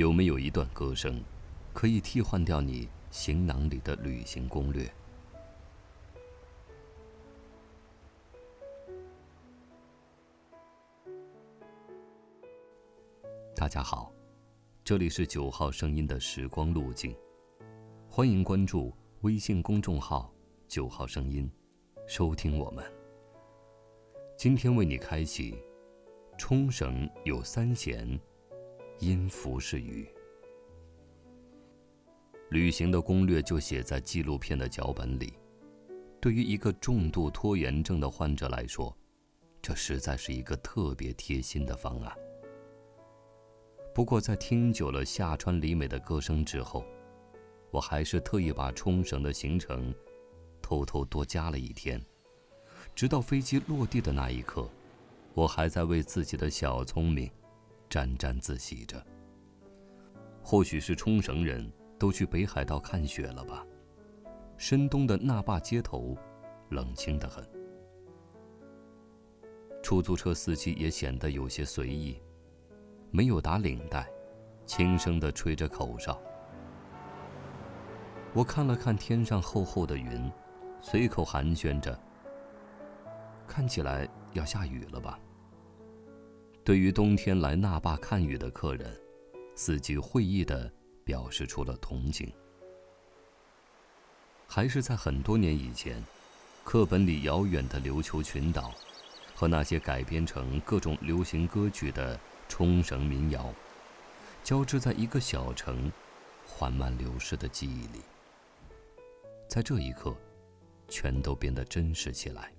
有没有一段歌声，可以替换掉你行囊里的旅行攻略？大家好，这里是九号声音的时光路径，欢迎关注微信公众号“九号声音”，收听我们。今天为你开启：冲绳有三弦，音符是雨。旅行的攻略就写在纪录片的脚本里。对于一个重度拖延症的患者来说，这实在是一个特别贴心的方案。不过，在听久了下川里美的歌声之后，我还是特意把冲绳的行程偷偷多加了一天。直到飞机落地的那一刻，我还在为自己的小聪明沾沾自喜着。或许是冲绳人都去北海道看雪了吧？深冬的那霸街头，冷清得很。出租车司机也显得有些随意，没有打领带，轻声地吹着口哨。我看了看天上厚厚的云，随口寒暄着。看起来要下雨了吧？对于冬天来那霸看雨的客人，司机会意的表示出了同情。还是在很多年以前，课本里遥远的琉球群岛，和那些改编成各种流行歌曲的冲绳民谣，交织在一个小城缓慢流逝的记忆里。在这一刻，全都变得真实起来。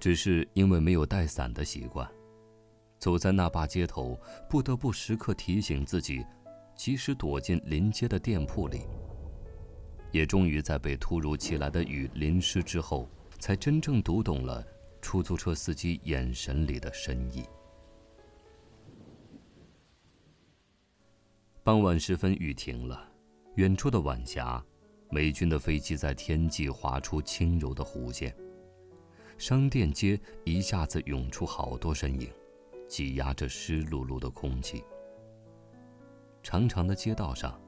只是因为没有带伞的习惯，走在那霸街头，不得不时刻提醒自己，及时躲进临街的店铺里。也终于在被突如其来的雨淋湿之后，才真正读懂了出租车司机眼神里的深意。傍晚时分，雨停了，远处的晚霞，美军的飞机在天际划出轻柔的弧线。商店街一下子涌出好多身影，挤压着湿漉漉的空气。长长的街道上，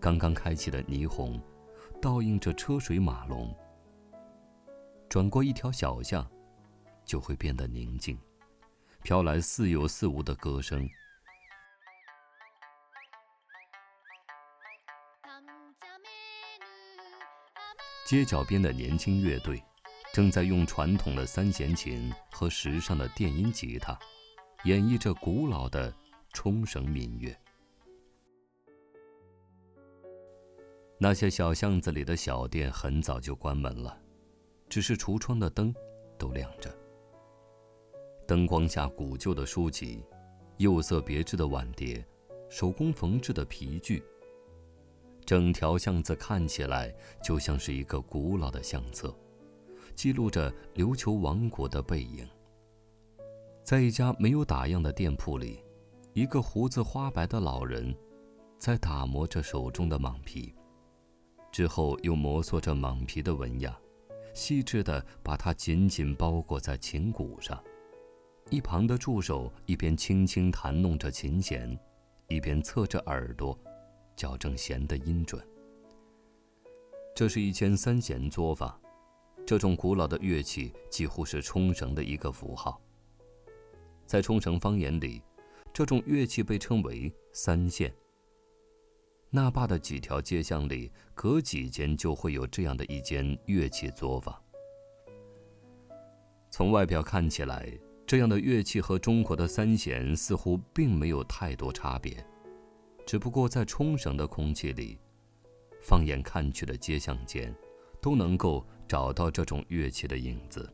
刚刚开启的霓虹，倒映着车水马龙。转过一条小巷，就会变得宁静，飘来似有似无的歌声。街角边的年轻乐队。正在用传统的三弦琴和时尚的电音吉他，演绎着古老的冲绳民乐。那些小巷子里的小店很早就关门了，只是橱窗的灯都亮着。灯光下，古旧的书籍、釉色别致的碗碟、手工缝制的皮具，整条巷子看起来就像是一个古老的相册。记录着琉球王国的背影。在一家没有打样的店铺里，一个胡子花白的老人，在打磨着手中的蟒皮，之后又摩挲着蟒皮的纹样，细致地把它紧紧包裹在琴骨上。一旁的助手一边轻轻弹弄着琴弦，一边侧着耳朵，矫正弦的音准。这是一间三弦作坊。这种古老的乐器几乎是冲绳的一个符号。在冲绳方言里，这种乐器被称为“三线”。那霸的几条街巷里，隔几间就会有这样的一间乐器作坊。从外表看起来，这样的乐器和中国的三弦似乎并没有太多差别，只不过在冲绳的空气里，放眼看去的街巷间。都能够找到这种乐器的影子。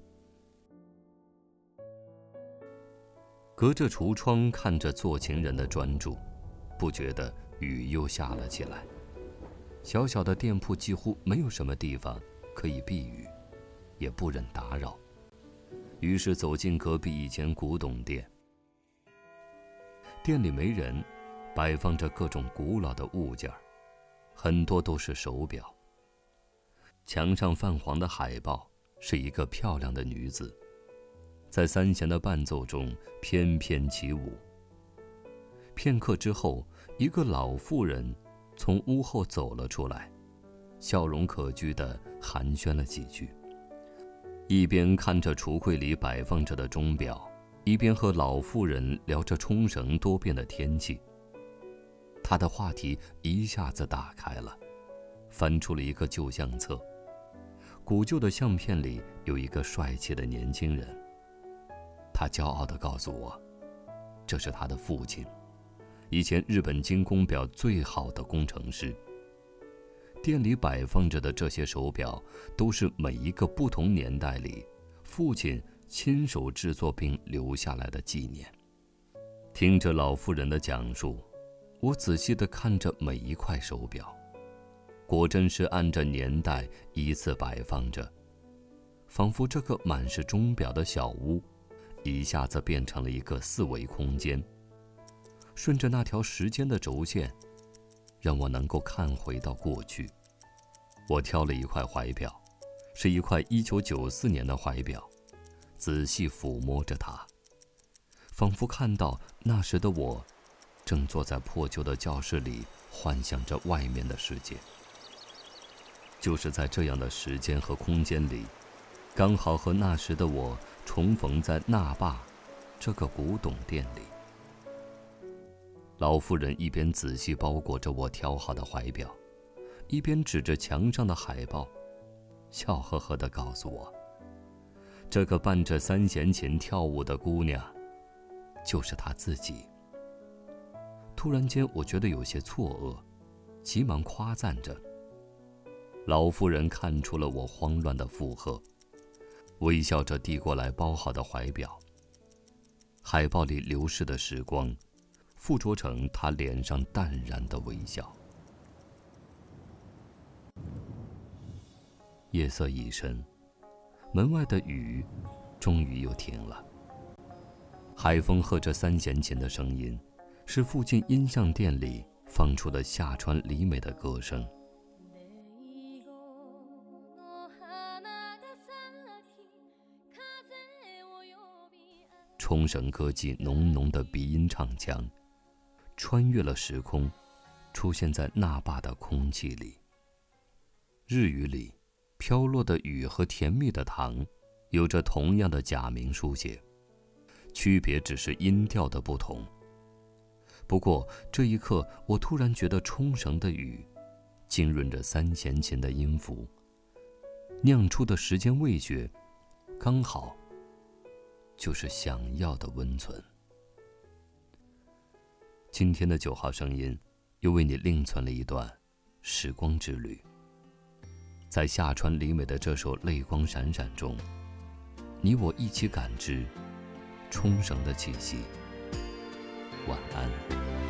隔着橱窗看着做情人的专注，不觉得雨又下了起来。小小的店铺几乎没有什么地方可以避雨，也不忍打扰，于是走进隔壁一间古董店。店里没人，摆放着各种古老的物件很多都是手表。墙上泛黄的海报是一个漂亮的女子，在三弦的伴奏中翩翩起舞。片刻之后，一个老妇人从屋后走了出来，笑容可掬地寒暄了几句，一边看着橱柜里摆放着的钟表，一边和老妇人聊着冲绳多变的天气。他的话题一下子打开了，翻出了一个旧相册。古旧的相片里有一个帅气的年轻人。他骄傲地告诉我，这是他的父亲，以前日本精工表最好的工程师。店里摆放着的这些手表，都是每一个不同年代里父亲亲手制作并留下来的纪念。听着老妇人的讲述。我仔细地看着每一块手表，果真是按着年代依次摆放着，仿佛这个满是钟表的小屋，一下子变成了一个四维空间。顺着那条时间的轴线，让我能够看回到过去。我挑了一块怀表，是一块1994年的怀表，仔细抚摸着它，仿佛看到那时的我。正坐在破旧的教室里，幻想着外面的世界。就是在这样的时间和空间里，刚好和那时的我重逢在那霸这个古董店里。老妇人一边仔细包裹着我挑好的怀表，一边指着墙上的海报，笑呵呵地告诉我：“这个伴着三弦琴跳舞的姑娘，就是她自己。”突然间，我觉得有些错愕，急忙夸赞着。老妇人看出了我慌乱的附和，微笑着递过来包好的怀表。海报里流逝的时光，附着成她脸上淡然的微笑。夜色已深，门外的雨终于又停了。海风和着三弦琴的声音。是附近音像店里放出的夏川里美的歌声。冲绳歌姬浓浓的鼻音唱腔，穿越了时空，出现在那霸的空气里。日语里，飘落的雨和甜蜜的糖，有着同样的假名书写，区别只是音调的不同。不过这一刻，我突然觉得冲绳的雨，浸润着三弦琴的音符，酿出的时间味觉，刚好，就是想要的温存。今天的九号声音，又为你另存了一段时光之旅。在夏川里美的这首《泪光闪闪》中，你我一起感知冲绳的气息。晚安。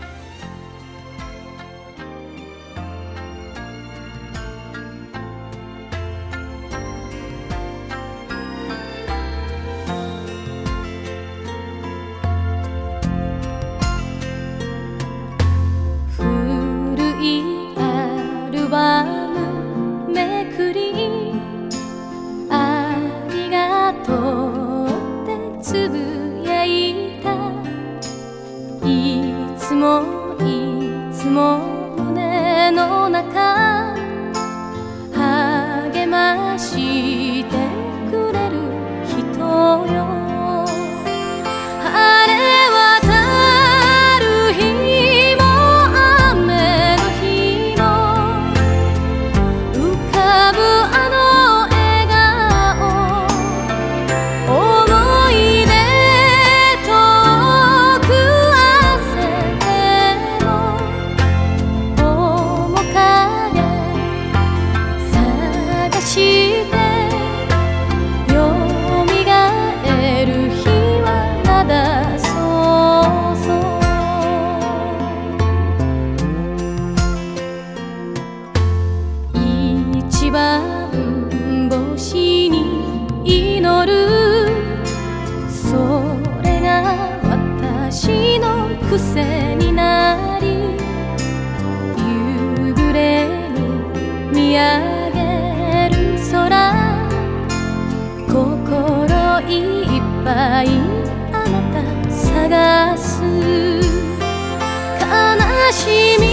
あなた探す悲しみ